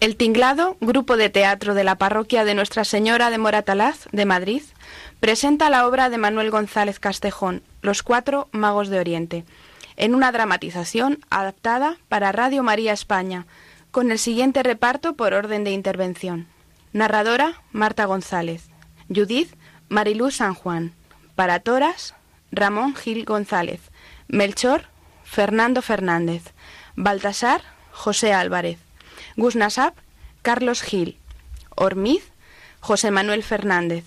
El Tinglado, grupo de teatro de la parroquia de Nuestra Señora de Moratalaz, de Madrid, presenta la obra de Manuel González Castejón, Los Cuatro Magos de Oriente, en una dramatización adaptada para Radio María España, con el siguiente reparto por orden de intervención. Narradora, Marta González. Judith, Mariluz San Juan. Para Toras, Ramón Gil González. Melchor, Fernando Fernández. Baltasar, José Álvarez. Gusnasab, Carlos Gil. Ormiz, José Manuel Fernández.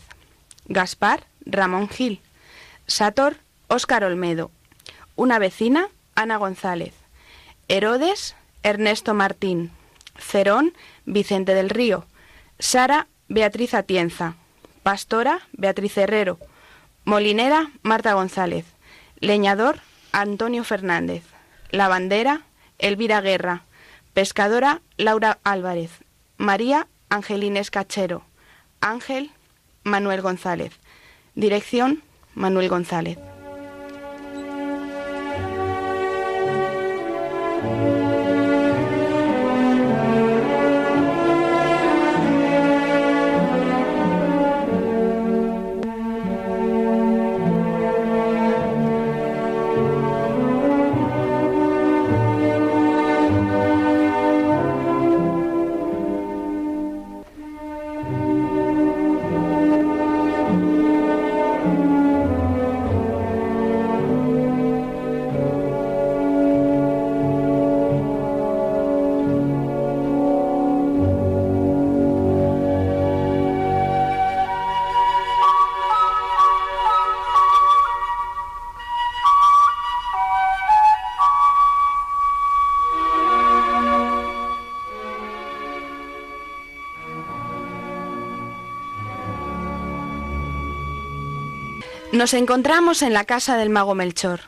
Gaspar, Ramón Gil. Sator, Óscar Olmedo. Una vecina, Ana González. Herodes, Ernesto Martín. Cerón, Vicente del Río. Sara, Beatriz Atienza. Pastora, Beatriz Herrero. Molinera, Marta González. Leñador, Antonio Fernández. Lavandera, Elvira Guerra. Pescadora, Laura Álvarez. María, Angelines Cachero. Ángel, Manuel González. Dirección, Manuel González. Nos encontramos en la casa del mago Melchor.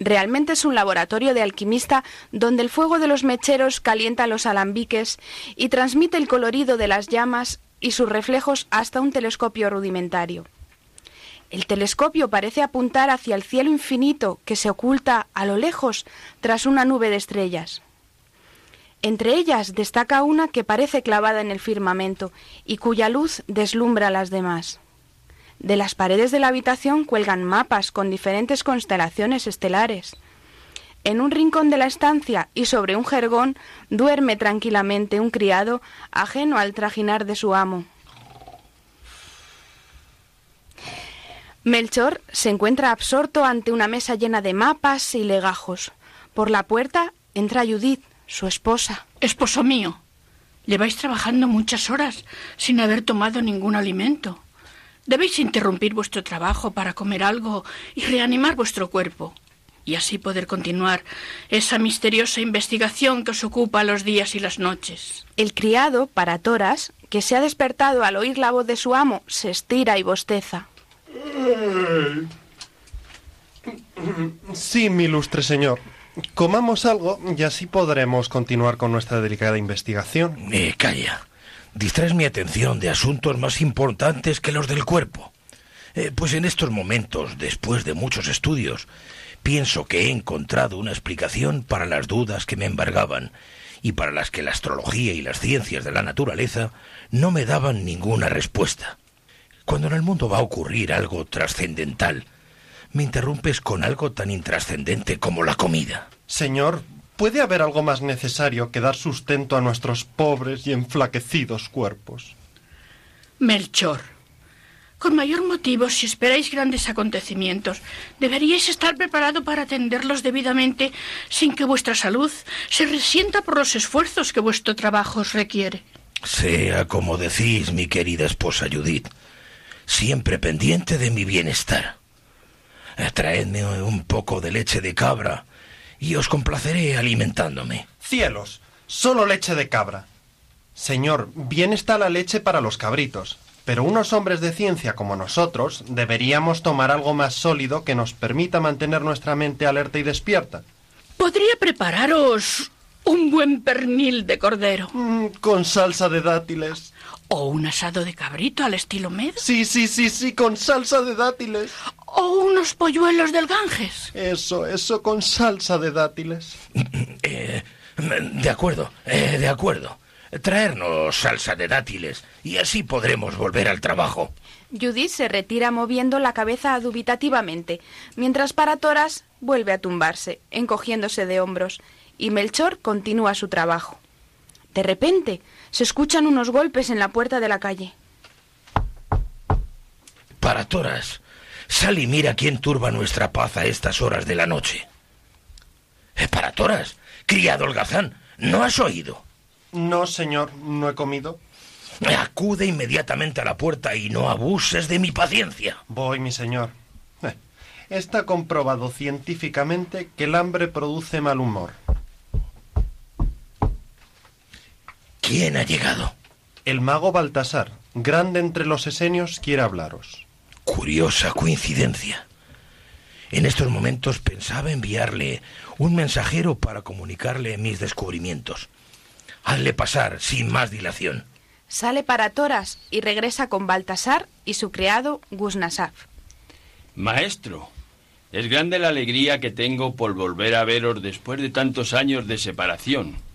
Realmente es un laboratorio de alquimista donde el fuego de los mecheros calienta los alambiques y transmite el colorido de las llamas y sus reflejos hasta un telescopio rudimentario. El telescopio parece apuntar hacia el cielo infinito que se oculta a lo lejos tras una nube de estrellas. Entre ellas destaca una que parece clavada en el firmamento y cuya luz deslumbra a las demás. De las paredes de la habitación cuelgan mapas con diferentes constelaciones estelares. En un rincón de la estancia y sobre un jergón duerme tranquilamente un criado ajeno al trajinar de su amo. Melchor se encuentra absorto ante una mesa llena de mapas y legajos. Por la puerta entra Judith, su esposa. Esposo mío, lleváis trabajando muchas horas sin haber tomado ningún alimento. Debéis interrumpir vuestro trabajo para comer algo y reanimar vuestro cuerpo, y así poder continuar esa misteriosa investigación que os ocupa los días y las noches. El criado, para Toras, que se ha despertado al oír la voz de su amo, se estira y bosteza. Sí, mi ilustre señor. Comamos algo y así podremos continuar con nuestra delicada investigación. Eh, calla. Distraes mi atención de asuntos más importantes que los del cuerpo. Eh, pues en estos momentos, después de muchos estudios, pienso que he encontrado una explicación para las dudas que me embargaban y para las que la astrología y las ciencias de la naturaleza no me daban ninguna respuesta. Cuando en el mundo va a ocurrir algo trascendental, me interrumpes con algo tan intrascendente como la comida. Señor, ¿puede haber algo más necesario que dar sustento a nuestros pobres y enflaquecidos cuerpos? Melchor, con mayor motivo, si esperáis grandes acontecimientos, deberíais estar preparado para atenderlos debidamente sin que vuestra salud se resienta por los esfuerzos que vuestro trabajo os requiere. Sea como decís, mi querida esposa Judith, siempre pendiente de mi bienestar. Traedme un poco de leche de cabra y os complaceré alimentándome. Cielos, solo leche de cabra. Señor, bien está la leche para los cabritos, pero unos hombres de ciencia como nosotros deberíamos tomar algo más sólido que nos permita mantener nuestra mente alerta y despierta. Podría prepararos un buen pernil de cordero. Mm, con salsa de dátiles. O un asado de cabrito al estilo med. Sí, sí, sí, sí, con salsa de dátiles. O unos polluelos del Ganges. Eso, eso, con salsa de dátiles. Eh, de acuerdo, eh, de acuerdo. traernos salsa de dátiles y así podremos volver al trabajo. Judith se retira moviendo la cabeza dubitativamente, mientras Paratoras vuelve a tumbarse, encogiéndose de hombros, y Melchor continúa su trabajo. De repente se escuchan unos golpes en la puerta de la calle. Paratoras, sal y mira quién turba nuestra paz a estas horas de la noche. Eh, Paratoras, criado holgazán, ¿no has oído? No, señor, no he comido. Acude inmediatamente a la puerta y no abuses de mi paciencia. Voy, mi señor. Eh, Está comprobado científicamente que el hambre produce mal humor. ¿Quién ha llegado? El mago Baltasar, grande entre los esenios, quiere hablaros. Curiosa coincidencia. En estos momentos pensaba enviarle un mensajero para comunicarle mis descubrimientos. Hazle pasar sin más dilación. Sale Paratoras y regresa con Baltasar y su criado Gusnasaf. Maestro, es grande la alegría que tengo por volver a veros después de tantos años de separación.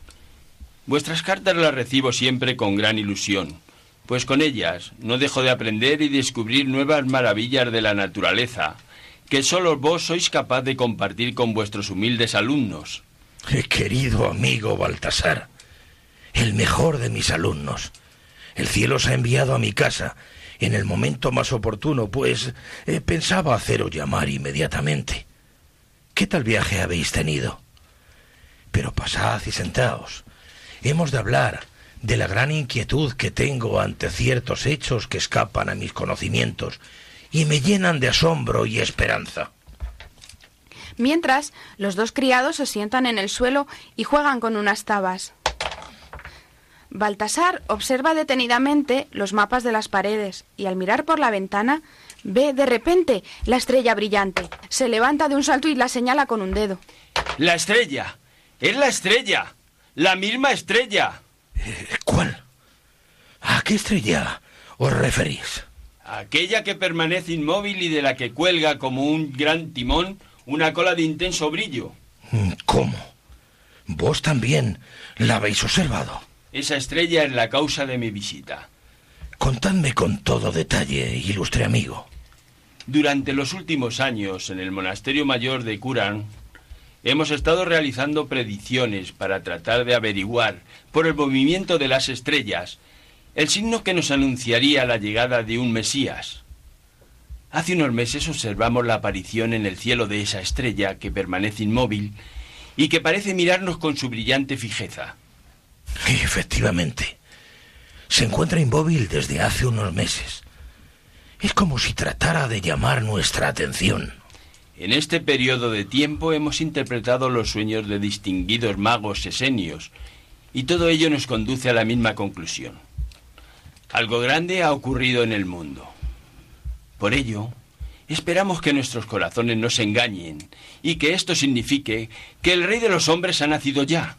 Vuestras cartas las recibo siempre con gran ilusión, pues con ellas no dejo de aprender y descubrir nuevas maravillas de la naturaleza, que solo vos sois capaz de compartir con vuestros humildes alumnos. Eh, Querido amigo Baltasar, el mejor de mis alumnos. El cielo os ha enviado a mi casa en el momento más oportuno, pues eh, pensaba haceros llamar inmediatamente. ¿Qué tal viaje habéis tenido? Pero pasad y sentaos. Hemos de hablar de la gran inquietud que tengo ante ciertos hechos que escapan a mis conocimientos y me llenan de asombro y esperanza. Mientras, los dos criados se sientan en el suelo y juegan con unas tabas. Baltasar observa detenidamente los mapas de las paredes y al mirar por la ventana ve de repente la estrella brillante. Se levanta de un salto y la señala con un dedo. La estrella. Es la estrella. La misma estrella. Eh, ¿Cuál? ¿A qué estrella os referís? Aquella que permanece inmóvil y de la que cuelga como un gran timón una cola de intenso brillo. Mm, ¿Cómo? ¿Vos también la habéis observado? Esa estrella es la causa de mi visita. Contadme con todo detalle, ilustre amigo. Durante los últimos años, en el monasterio mayor de Kuran, hemos estado realizando predicciones para tratar de averiguar, por el movimiento de las estrellas, el signo que nos anunciaría la llegada de un Mesías. Hace unos meses observamos la aparición en el cielo de esa estrella que permanece inmóvil y que parece mirarnos con su brillante fijeza. Efectivamente. Se encuentra inmóvil desde hace unos meses. Es como si tratara de llamar nuestra atención. En este periodo de tiempo hemos interpretado los sueños de distinguidos magos esenios, y todo ello nos conduce a la misma conclusión. Algo grande ha ocurrido en el mundo. Por ello, esperamos que nuestros corazones no se engañen y que esto signifique que el Rey de los Hombres ha nacido ya.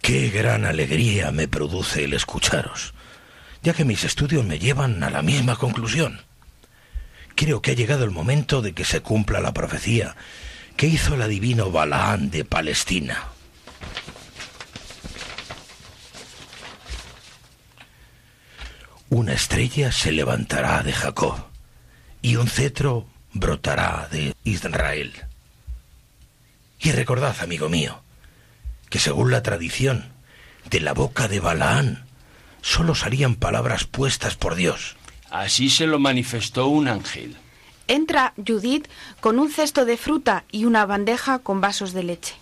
Qué gran alegría me produce el escucharos, ya que mis estudios me llevan a la misma conclusión. Creo que ha llegado el momento de que se cumpla la profecía que hizo el adivino Balaán de Palestina. Una estrella se levantará de Jacob y un cetro brotará de Israel. Y recordad, amigo mío, que según la tradición, de la boca de Balaán solo salían palabras puestas por Dios. Así se lo manifestó un ángel. Entra Judith con un cesto de fruta y una bandeja con vasos de leche.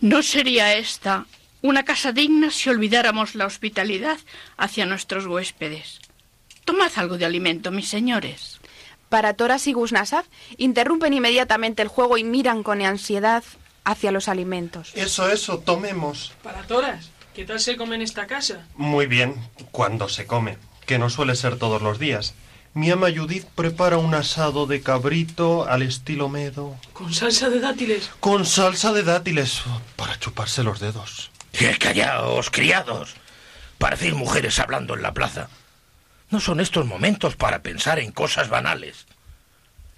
¿No sería esta una casa digna si olvidáramos la hospitalidad hacia nuestros huéspedes? Tomad algo de alimento, mis señores. Paratoras y Gusnasaf interrumpen inmediatamente el juego y miran con ansiedad hacia los alimentos. Eso, eso, tomemos. Para todas, ¿qué tal se come en esta casa? Muy bien, cuando se come, que no suele ser todos los días. Mi ama Judith prepara un asado de cabrito al estilo medo, Con salsa de dátiles. con salsa de dátiles para chuparse los dedos. ¡Eh, ¡Callaos, criados! Parecéis mujeres hablando en la plaza. No son estos momentos para pensar en cosas banales.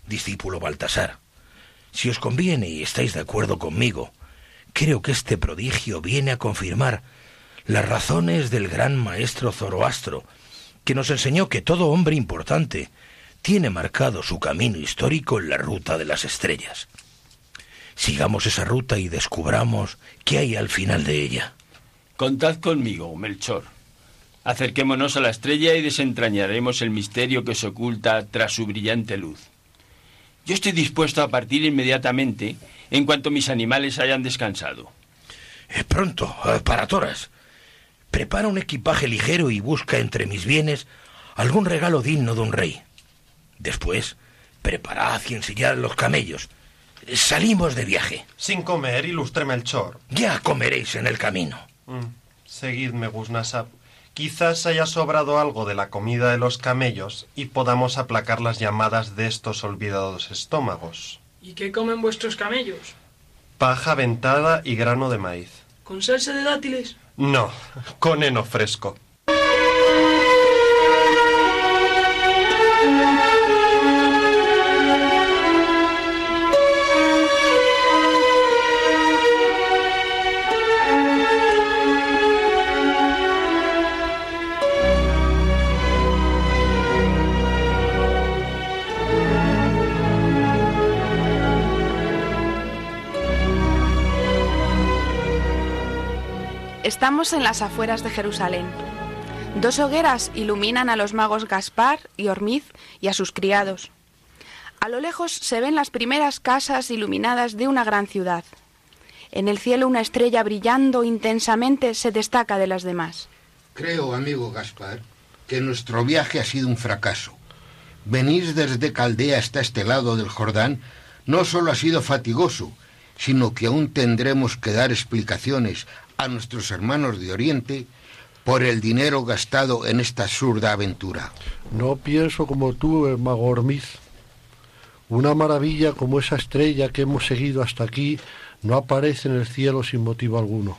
Discípulo Baltasar, si os conviene y estáis de acuerdo conmigo, creo que este prodigio viene a confirmar las razones del gran maestro Zoroastro, que nos enseñó que todo hombre importante tiene marcado su camino histórico en la ruta de las estrellas. Sigamos esa ruta y descubramos qué hay al final de ella. Contad conmigo, Melchor. Acerquémonos a la estrella y desentrañaremos el misterio que se oculta tras su brillante luz. Yo estoy dispuesto a partir inmediatamente en cuanto mis animales hayan descansado. Eh, pronto, eh, para Toras. Prepara un equipaje ligero y busca entre mis bienes algún regalo digno de un rey. Después, preparad y ensillad los camellos. Salimos de viaje. Sin comer, ilustre Melchor. Ya comeréis en el camino. Mm, Seguidme, Gusnasab. Quizás haya sobrado algo de la comida de los camellos y podamos aplacar las llamadas de estos olvidados estómagos. ¿Y qué comen vuestros camellos? Paja ventada y grano de maíz. ¿Con salsa de dátiles? No, con heno fresco. Estamos en las afueras de Jerusalén. Dos hogueras iluminan a los magos Gaspar y Hormiz y a sus criados. A lo lejos se ven las primeras casas iluminadas de una gran ciudad. En el cielo una estrella brillando intensamente se destaca de las demás. Creo, amigo Gaspar, que nuestro viaje ha sido un fracaso. Venir desde Caldea hasta este lado del Jordán no solo ha sido fatigoso, sino que aún tendremos que dar explicaciones a nuestros hermanos de Oriente por el dinero gastado en esta absurda aventura. No pienso como tú, eh, mago Hormiz. Una maravilla como esa estrella que hemos seguido hasta aquí no aparece en el cielo sin motivo alguno.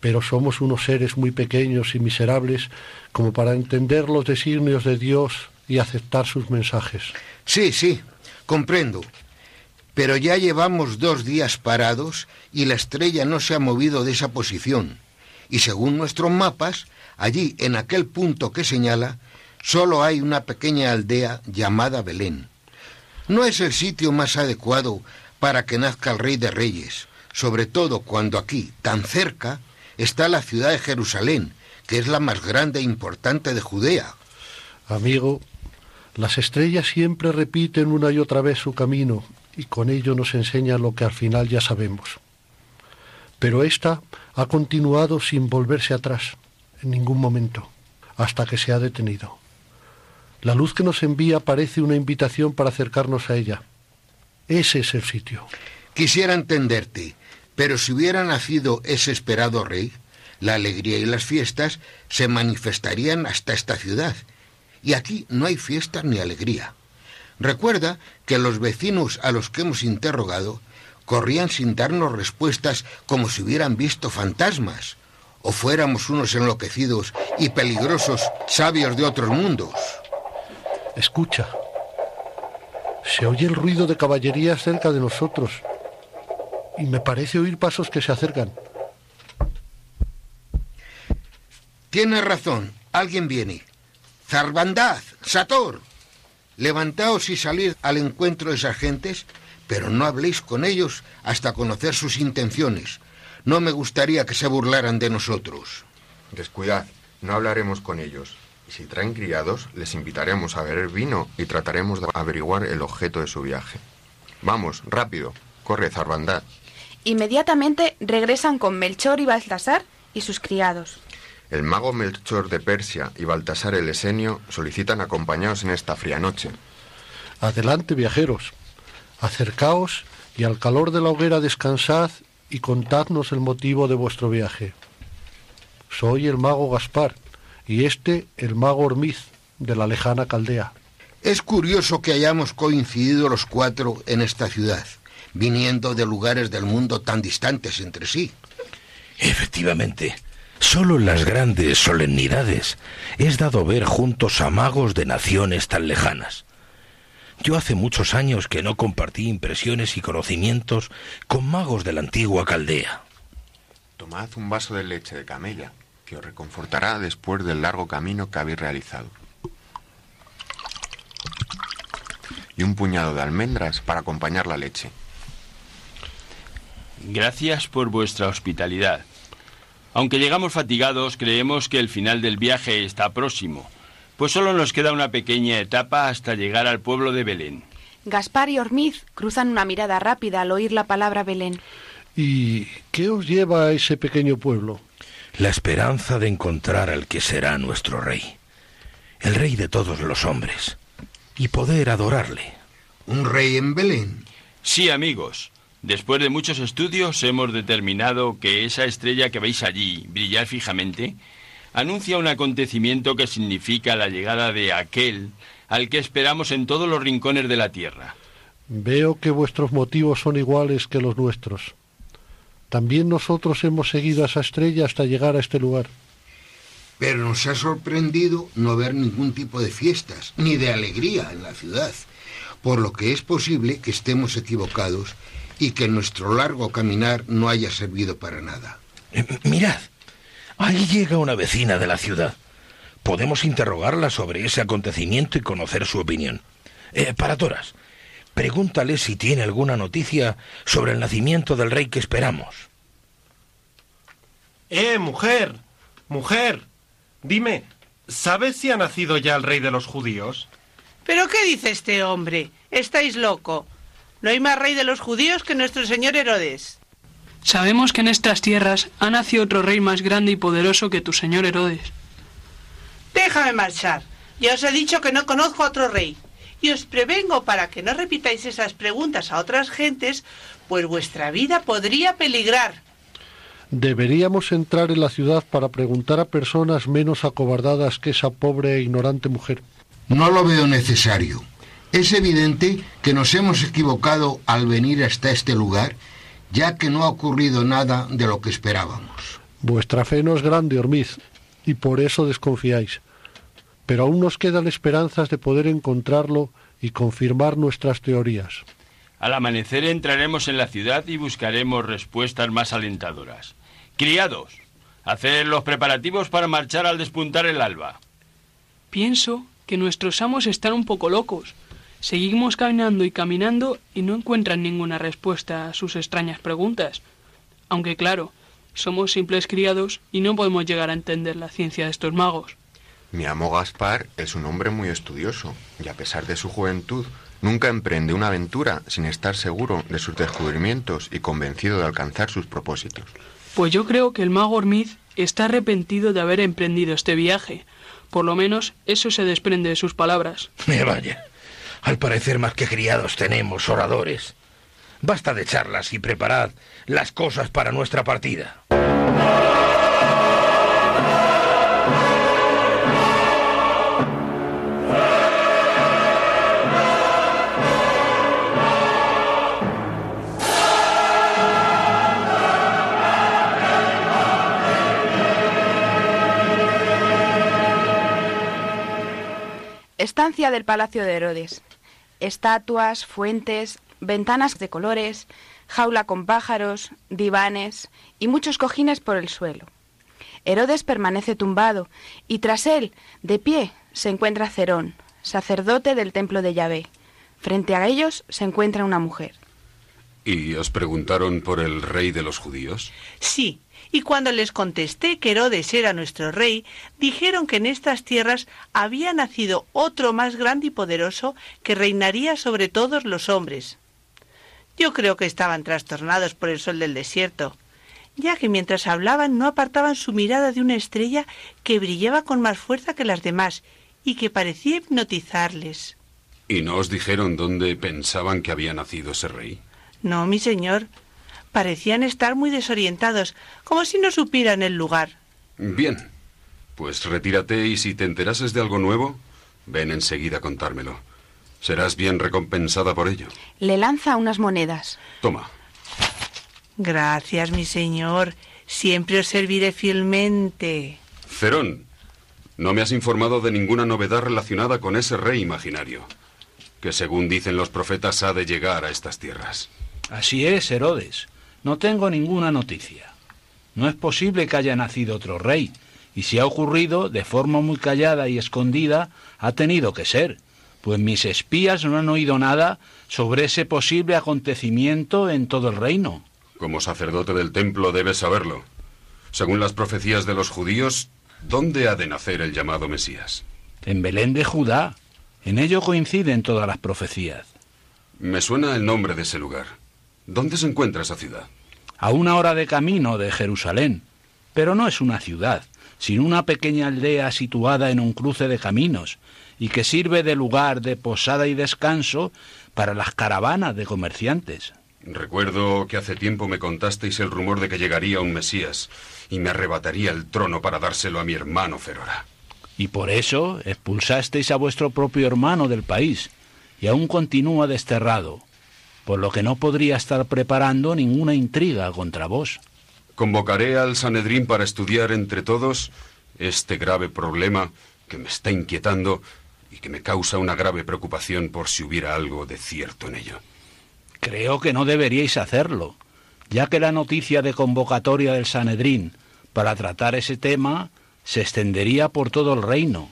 Pero somos unos seres muy pequeños y miserables como para entender los designios de Dios y aceptar sus mensajes. Sí, sí, comprendo. Pero ya llevamos dos días parados y la estrella no se ha movido de esa posición. Y según nuestros mapas, allí, en aquel punto que señala, solo hay una pequeña aldea llamada Belén. No es el sitio más adecuado para que nazca el Rey de Reyes, sobre todo cuando aquí, tan cerca, está la ciudad de Jerusalén, que es la más grande e importante de Judea. Amigo, las estrellas siempre repiten una y otra vez su camino y con ello nos enseñan lo que al final ya sabemos. Pero ésta ha continuado sin volverse atrás en ningún momento, hasta que se ha detenido. La luz que nos envía parece una invitación para acercarnos a ella. Ese es el sitio. Quisiera entenderte, pero si hubiera nacido ese esperado rey, la alegría y las fiestas se manifestarían hasta esta ciudad. Y aquí no hay fiestas ni alegría. Recuerda que los vecinos a los que hemos interrogado corrían sin darnos respuestas como si hubieran visto fantasmas, o fuéramos unos enloquecidos y peligrosos sabios de otros mundos. Escucha. Se oye el ruido de caballería cerca de nosotros. Y me parece oír pasos que se acercan. Tienes razón, alguien viene. Zarbandaz, Sator. Levantaos y salid al encuentro de esas gentes, pero no habléis con ellos hasta conocer sus intenciones. No me gustaría que se burlaran de nosotros. Descuidad, no hablaremos con ellos. Y si traen criados, les invitaremos a beber vino y trataremos de averiguar el objeto de su viaje. Vamos, rápido, corre, Zarbandad. Inmediatamente regresan con Melchor y Baltasar y sus criados. El mago Melchor de Persia y Baltasar el Esenio solicitan acompañados en esta fría noche. Adelante, viajeros. Acercaos y al calor de la hoguera descansad y contadnos el motivo de vuestro viaje. Soy el mago Gaspar y este el mago Hormiz de la lejana Caldea. Es curioso que hayamos coincidido los cuatro en esta ciudad, viniendo de lugares del mundo tan distantes entre sí. Efectivamente, solo en las grandes solemnidades es dado ver juntos a magos de naciones tan lejanas. Yo hace muchos años que no compartí impresiones y conocimientos con magos de la antigua Caldea. Tomad un vaso de leche de camella, que os reconfortará después del largo camino que habéis realizado. Y un puñado de almendras para acompañar la leche. Gracias por vuestra hospitalidad. Aunque llegamos fatigados, creemos que el final del viaje está próximo, pues solo nos queda una pequeña etapa hasta llegar al pueblo de Belén. Gaspar y Ormiz cruzan una mirada rápida al oír la palabra Belén. ¿Y qué os lleva a ese pequeño pueblo? La esperanza de encontrar al que será nuestro rey, el rey de todos los hombres, y poder adorarle. ¿Un rey en Belén? Sí, amigos. Después de muchos estudios hemos determinado que esa estrella que veis allí brillar fijamente anuncia un acontecimiento que significa la llegada de aquel al que esperamos en todos los rincones de la tierra. Veo que vuestros motivos son iguales que los nuestros. También nosotros hemos seguido a esa estrella hasta llegar a este lugar. Pero nos ha sorprendido no ver ningún tipo de fiestas, ni de alegría en la ciudad, por lo que es posible que estemos equivocados y que nuestro largo caminar no haya servido para nada. Eh, mirad, ahí llega una vecina de la ciudad. Podemos interrogarla sobre ese acontecimiento y conocer su opinión. Eh, para Toras, pregúntale si tiene alguna noticia sobre el nacimiento del rey que esperamos. ¡Eh, mujer! ¡Mujer! Dime, ¿sabes si ha nacido ya el rey de los judíos? ¿Pero qué dice este hombre? Estáis loco. No hay más rey de los judíos que nuestro señor Herodes. Sabemos que en estas tierras ha nacido otro rey más grande y poderoso que tu señor Herodes. Déjame marchar. Ya os he dicho que no conozco a otro rey. Y os prevengo para que no repitáis esas preguntas a otras gentes, pues vuestra vida podría peligrar. Deberíamos entrar en la ciudad para preguntar a personas menos acobardadas que esa pobre e ignorante mujer. No lo veo necesario. Es evidente que nos hemos equivocado al venir hasta este lugar, ya que no ha ocurrido nada de lo que esperábamos. Vuestra fe no es grande, Ormiz, y por eso desconfiáis. Pero aún nos quedan esperanzas de poder encontrarlo y confirmar nuestras teorías. Al amanecer entraremos en la ciudad y buscaremos respuestas más alentadoras. Criados, haced los preparativos para marchar al despuntar el alba. Pienso que nuestros amos están un poco locos. Seguimos caminando y caminando y no encuentran ninguna respuesta a sus extrañas preguntas. Aunque claro, somos simples criados y no podemos llegar a entender la ciencia de estos magos. Mi amo Gaspar es un hombre muy estudioso y a pesar de su juventud nunca emprende una aventura sin estar seguro de sus descubrimientos y convencido de alcanzar sus propósitos. Pues yo creo que el mago Ormiz está arrepentido de haber emprendido este viaje. Por lo menos eso se desprende de sus palabras. Me vaya. Al parecer más que criados tenemos oradores. Basta de charlas y preparad las cosas para nuestra partida. Estancia del Palacio de Herodes. Estatuas, fuentes, ventanas de colores, jaula con pájaros, divanes y muchos cojines por el suelo. Herodes permanece tumbado y tras él, de pie, se encuentra Cerón, sacerdote del templo de Yahvé. Frente a ellos se encuentra una mujer. ¿Y os preguntaron por el rey de los judíos? Sí, y cuando les contesté que Herodes era nuestro rey, dijeron que en estas tierras había nacido otro más grande y poderoso que reinaría sobre todos los hombres. Yo creo que estaban trastornados por el sol del desierto, ya que mientras hablaban no apartaban su mirada de una estrella que brillaba con más fuerza que las demás y que parecía hipnotizarles. ¿Y no os dijeron dónde pensaban que había nacido ese rey? No, mi señor. Parecían estar muy desorientados, como si no supieran el lugar. Bien. Pues retírate y si te enterases de algo nuevo, ven enseguida a contármelo. Serás bien recompensada por ello. Le lanza unas monedas. Toma. Gracias, mi señor. Siempre os serviré fielmente. Cerón, no me has informado de ninguna novedad relacionada con ese rey imaginario, que según dicen los profetas ha de llegar a estas tierras. Así es, Herodes. No tengo ninguna noticia. No es posible que haya nacido otro rey, y si ha ocurrido, de forma muy callada y escondida, ha tenido que ser, pues mis espías no han oído nada sobre ese posible acontecimiento en todo el reino. Como sacerdote del templo debes saberlo. Según las profecías de los judíos, ¿dónde ha de nacer el llamado Mesías? En Belén de Judá. En ello coinciden todas las profecías. Me suena el nombre de ese lugar. ¿Dónde se encuentra esa ciudad? A una hora de camino de Jerusalén. Pero no es una ciudad, sino una pequeña aldea situada en un cruce de caminos, y que sirve de lugar de posada y descanso para las caravanas de comerciantes. Recuerdo que hace tiempo me contasteis el rumor de que llegaría un Mesías y me arrebataría el trono para dárselo a mi hermano Ferora. Y por eso expulsasteis a vuestro propio hermano del país, y aún continúa desterrado, por lo que no podría estar preparando ninguna intriga contra vos. Convocaré al Sanedrín para estudiar entre todos este grave problema que me está inquietando y que me causa una grave preocupación por si hubiera algo de cierto en ello. Creo que no deberíais hacerlo, ya que la noticia de convocatoria del Sanedrín para tratar ese tema se extendería por todo el reino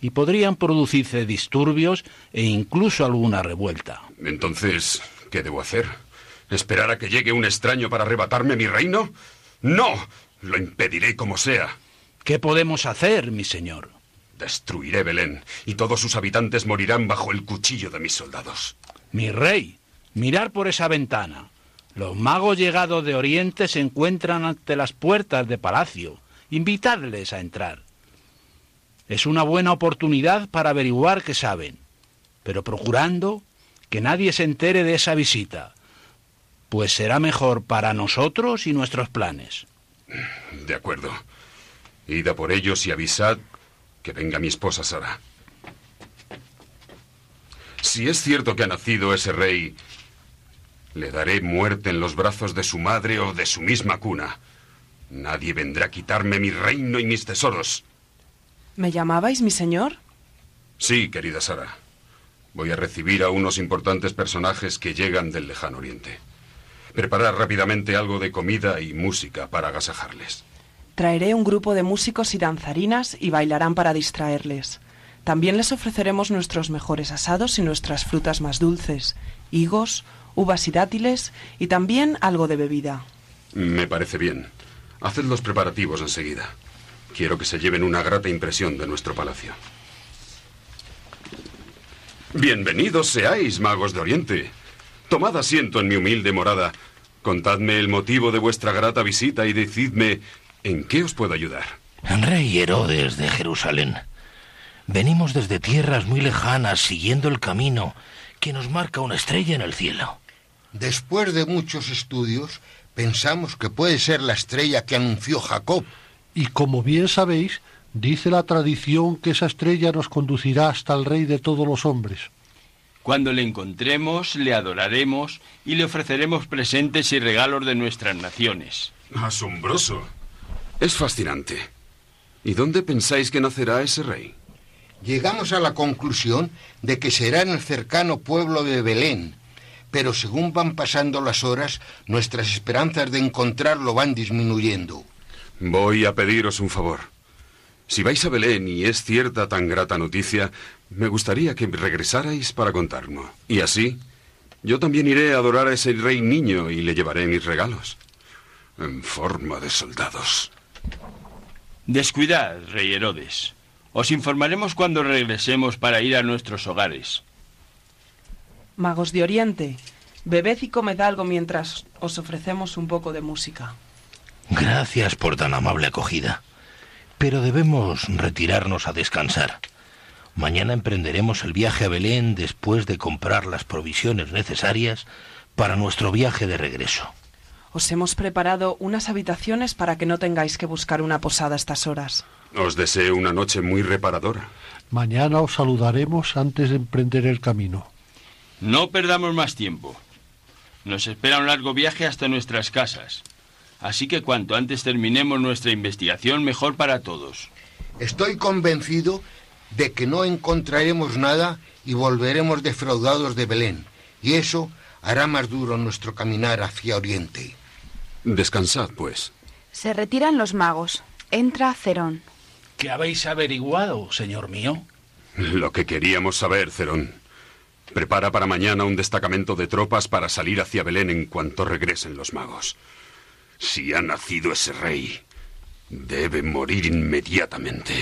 y podrían producirse disturbios e incluso alguna revuelta. Entonces, ¿qué debo hacer? ¿Esperar a que llegue un extraño para arrebatarme mi reino? No, lo impediré como sea. ¿Qué podemos hacer, mi señor? Destruiré Belén y todos sus habitantes morirán bajo el cuchillo de mis soldados. Mi rey, mirar por esa ventana. Los magos llegados de Oriente se encuentran ante las puertas de palacio. Invitadles a entrar. Es una buena oportunidad para averiguar qué saben, pero procurando que nadie se entere de esa visita, pues será mejor para nosotros y nuestros planes. De acuerdo. Id a por ellos y avisad que venga mi esposa Sara. Si es cierto que ha nacido ese rey, le daré muerte en los brazos de su madre o de su misma cuna. Nadie vendrá a quitarme mi reino y mis tesoros. ¿Me llamabais mi señor? Sí, querida Sara. Voy a recibir a unos importantes personajes que llegan del lejano oriente. Preparar rápidamente algo de comida y música para agasajarles. Traeré un grupo de músicos y danzarinas y bailarán para distraerles. También les ofreceremos nuestros mejores asados y nuestras frutas más dulces, higos, uvas y dátiles, y también algo de bebida. Me parece bien. Haced los preparativos enseguida. Quiero que se lleven una grata impresión de nuestro palacio. Bienvenidos seáis, magos de Oriente. Tomad asiento en mi humilde morada. Contadme el motivo de vuestra grata visita y decidme en qué os puedo ayudar. Rey Herodes de Jerusalén. Venimos desde tierras muy lejanas siguiendo el camino que nos marca una estrella en el cielo. Después de muchos estudios, pensamos que puede ser la estrella que anunció Jacob. Y como bien sabéis, dice la tradición que esa estrella nos conducirá hasta el Rey de todos los hombres. Cuando le encontremos, le adoraremos y le ofreceremos presentes y regalos de nuestras naciones. Asombroso. Es fascinante. ¿Y dónde pensáis que nacerá ese rey? Llegamos a la conclusión de que será en el cercano pueblo de Belén, pero según van pasando las horas, nuestras esperanzas de encontrarlo van disminuyendo. Voy a pediros un favor. Si vais a Belén y es cierta tan grata noticia, me gustaría que regresarais para contarnos. Y así, yo también iré a adorar a ese rey niño y le llevaré mis regalos. En forma de soldados. Descuidad, rey Herodes. Os informaremos cuando regresemos para ir a nuestros hogares. Magos de Oriente, bebed y comed algo mientras os ofrecemos un poco de música. Gracias por tan amable acogida. Pero debemos retirarnos a descansar. Mañana emprenderemos el viaje a Belén después de comprar las provisiones necesarias para nuestro viaje de regreso. Os hemos preparado unas habitaciones para que no tengáis que buscar una posada a estas horas. Os deseo una noche muy reparadora. Mañana os saludaremos antes de emprender el camino. No perdamos más tiempo. Nos espera un largo viaje hasta nuestras casas. Así que cuanto antes terminemos nuestra investigación, mejor para todos. Estoy convencido de que no encontraremos nada y volveremos defraudados de Belén. Y eso hará más duro nuestro caminar hacia Oriente. Descansad, pues. Se retiran los magos. Entra Cerón. ¿Qué habéis averiguado, señor mío? Lo que queríamos saber, Cerón. Prepara para mañana un destacamento de tropas para salir hacia Belén en cuanto regresen los magos. Si ha nacido ese rey, debe morir inmediatamente.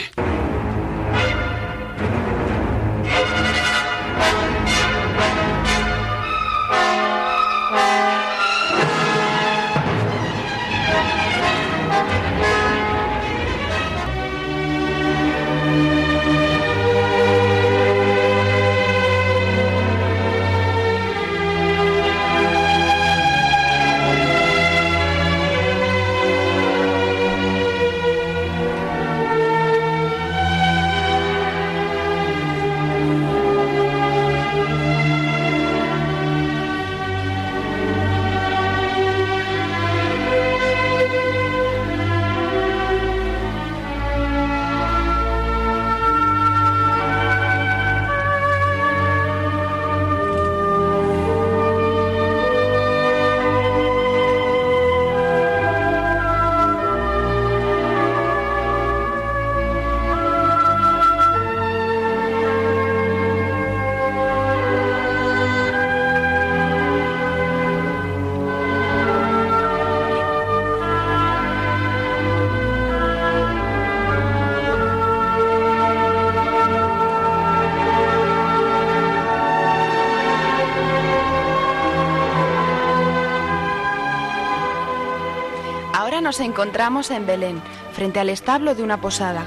Nos encontramos en Belén, frente al establo de una posada.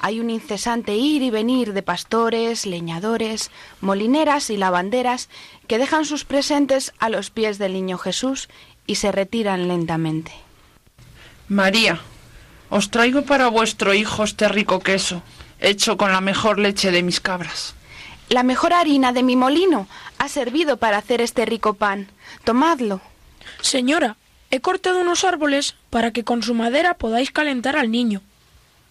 Hay un incesante ir y venir de pastores, leñadores, molineras y lavanderas que dejan sus presentes a los pies del niño Jesús y se retiran lentamente. María, os traigo para vuestro hijo este rico queso, hecho con la mejor leche de mis cabras. La mejor harina de mi molino ha servido para hacer este rico pan. Tomadlo. Señora, he cortado unos árboles para que con su madera podáis calentar al niño.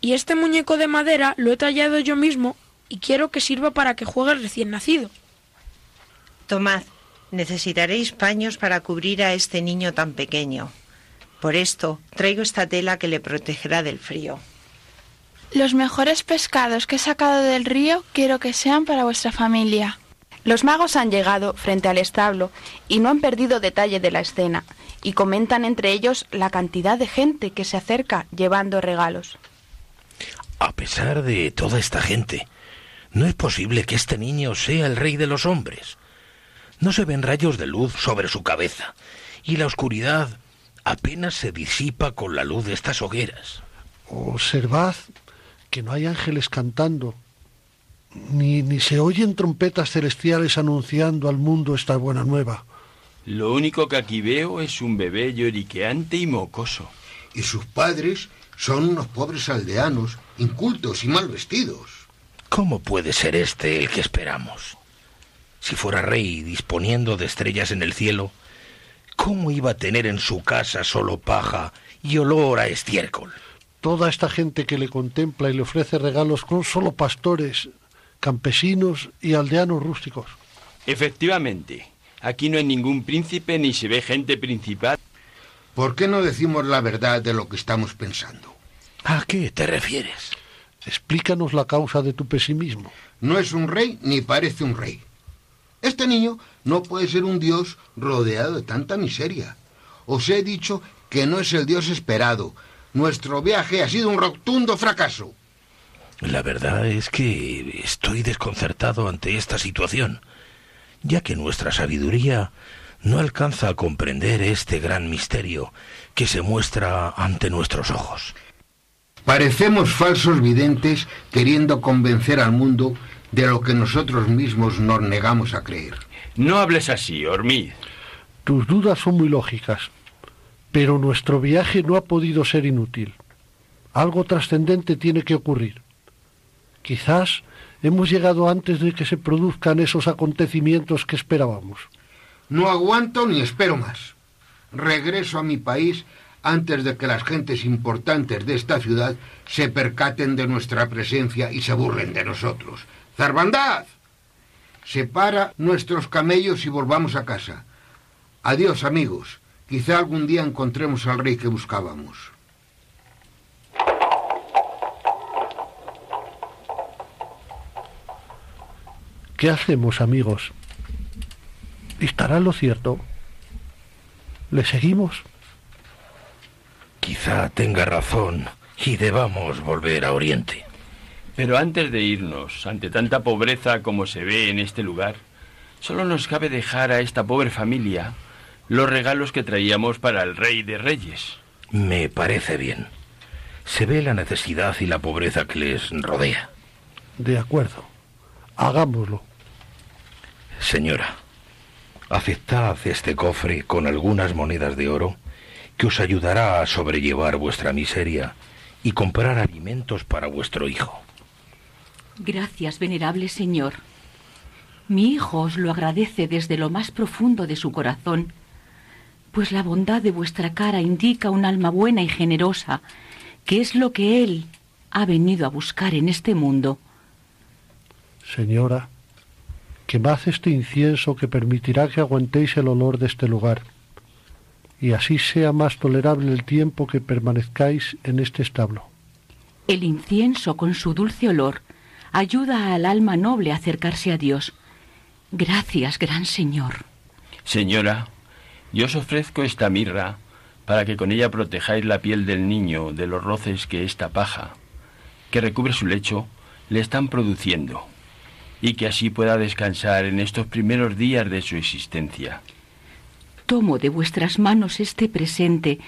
Y este muñeco de madera lo he tallado yo mismo y quiero que sirva para que juegue el recién nacido. Tomad, necesitaréis paños para cubrir a este niño tan pequeño. Por esto traigo esta tela que le protegerá del frío. Los mejores pescados que he sacado del río quiero que sean para vuestra familia. Los magos han llegado frente al establo y no han perdido detalle de la escena, y comentan entre ellos la cantidad de gente que se acerca llevando regalos. A pesar de toda esta gente, no es posible que este niño sea el rey de los hombres. No se ven rayos de luz sobre su cabeza, y la oscuridad apenas se disipa con la luz de estas hogueras. Observad que no hay ángeles cantando, ni, ni se oyen trompetas celestiales anunciando al mundo esta buena nueva. Lo único que aquí veo es un bebé lloriqueante y mocoso. Y sus padres son unos pobres aldeanos, incultos y mal vestidos. ¿Cómo puede ser este el que esperamos? Si fuera rey disponiendo de estrellas en el cielo, ¿cómo iba a tener en su casa solo paja y olor a estiércol? Toda esta gente que le contempla y le ofrece regalos son solo pastores, campesinos y aldeanos rústicos. Efectivamente, aquí no hay ningún príncipe ni se ve gente principal. ¿Por qué no decimos la verdad de lo que estamos pensando? ¿A qué te refieres? Explícanos la causa de tu pesimismo. No es un rey ni parece un rey. Este niño no puede ser un dios rodeado de tanta miseria. Os he dicho que no es el dios esperado. Nuestro viaje ha sido un rotundo fracaso. La verdad es que estoy desconcertado ante esta situación, ya que nuestra sabiduría no alcanza a comprender este gran misterio que se muestra ante nuestros ojos. Parecemos falsos videntes queriendo convencer al mundo de lo que nosotros mismos nos negamos a creer. No hables así, Ormid. Tus dudas son muy lógicas, pero nuestro viaje no ha podido ser inútil. Algo trascendente tiene que ocurrir. Quizás hemos llegado antes de que se produzcan esos acontecimientos que esperábamos. No aguanto ni espero más. Regreso a mi país antes de que las gentes importantes de esta ciudad se percaten de nuestra presencia y se burlen de nosotros. ¡Zarbandad! Separa nuestros camellos y volvamos a casa. Adiós, amigos. Quizá algún día encontremos al rey que buscábamos. ¿Qué hacemos, amigos? ¿Estará lo cierto? ¿Le seguimos? Quizá tenga razón y debamos volver a Oriente. Pero antes de irnos, ante tanta pobreza como se ve en este lugar, solo nos cabe dejar a esta pobre familia los regalos que traíamos para el rey de reyes. Me parece bien. Se ve la necesidad y la pobreza que les rodea. De acuerdo. Hagámoslo. Señora, aceptad este cofre con algunas monedas de oro que os ayudará a sobrellevar vuestra miseria y comprar alimentos para vuestro hijo. Gracias, venerable señor. Mi hijo os lo agradece desde lo más profundo de su corazón, pues la bondad de vuestra cara indica un alma buena y generosa, que es lo que él ha venido a buscar en este mundo. Señora, quemad este incienso que permitirá que aguantéis el olor de este lugar, y así sea más tolerable el tiempo que permanezcáis en este establo. El incienso, con su dulce olor, ayuda al alma noble a acercarse a Dios. Gracias, gran Señor. Señora, yo os ofrezco esta mirra para que con ella protejáis la piel del niño de los roces que esta paja, que recubre su lecho, le están produciendo, y que así pueda descansar en estos primeros días de su existencia. Tomo de vuestras manos este presente,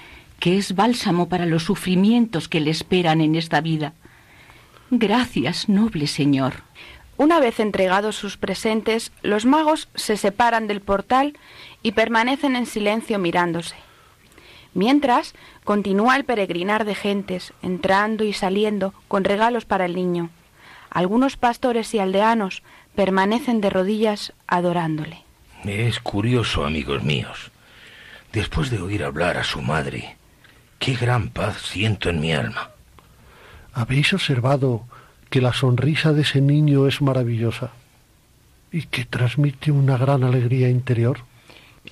que es bálsamo para los sufrimientos que le esperan en esta vida. Gracias, noble Señor. Una vez entregados sus presentes, los magos se separan del portal y permanecen en silencio mirándose. Mientras, continúa el peregrinar de gentes, entrando y saliendo con regalos para el niño. Algunos pastores y aldeanos permanecen de rodillas adorándole. Es curioso, amigos míos. Después de oír hablar a su madre, qué gran paz siento en mi alma. ¿Habéis observado que la sonrisa de ese niño es maravillosa y que transmite una gran alegría interior?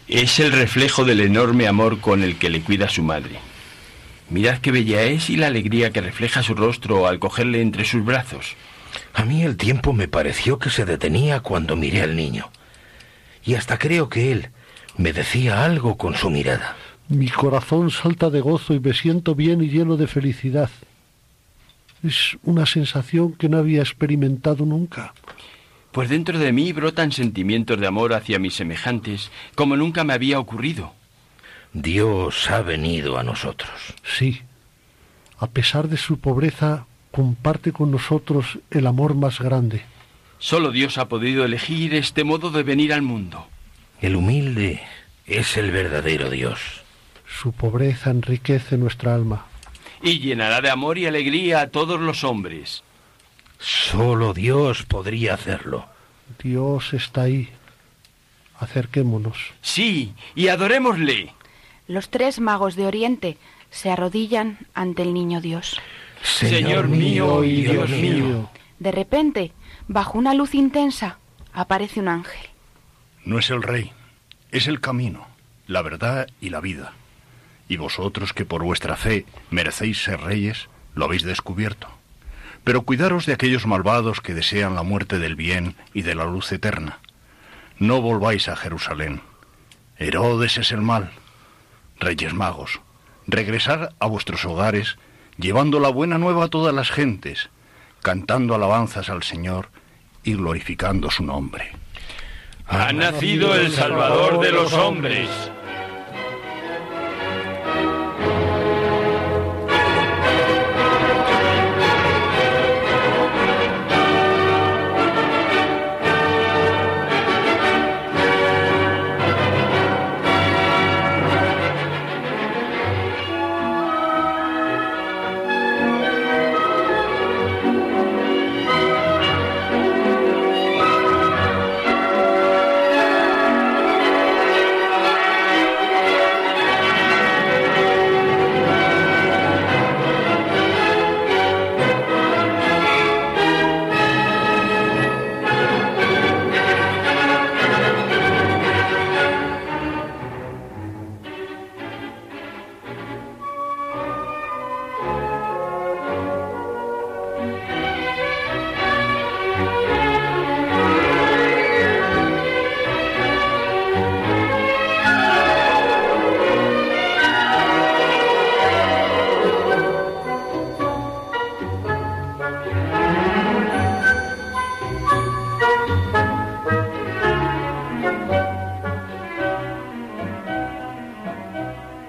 Es el reflejo del enorme amor con el que le cuida su madre. Mirad qué bella es y la alegría que refleja su rostro al cogerle entre sus brazos. A mí el tiempo me pareció que se detenía cuando miré al niño. Y hasta creo que él me decía algo con su mirada. Mi corazón salta de gozo y me siento bien y lleno de felicidad. Es una sensación que no había experimentado nunca. Pues dentro de mí brotan sentimientos de amor hacia mis semejantes, como nunca me había ocurrido. Dios ha venido a nosotros. Sí. A pesar de su pobreza, comparte con nosotros el amor más grande. Solo Dios ha podido elegir este modo de venir al mundo. El humilde es el verdadero Dios. Su pobreza enriquece nuestra alma. Y llenará de amor y alegría a todos los hombres. Solo Dios podría hacerlo. Dios está ahí. Acerquémonos. Sí, y adorémosle. Los tres magos de Oriente se arrodillan ante el niño Dios. Señor mío y Dios mío. De repente, bajo una luz intensa, aparece un ángel. No es el rey, es el camino, la verdad y la vida. Y vosotros que por vuestra fe merecéis ser reyes, lo habéis descubierto. Pero cuidaros de aquellos malvados que desean la muerte del bien y de la luz eterna. No volváis a Jerusalén. Herodes es el mal. Reyes magos, regresad a vuestros hogares llevando la buena nueva a todas las gentes, cantando alabanzas al Señor y glorificando su nombre. Ha nacido el Salvador de los hombres.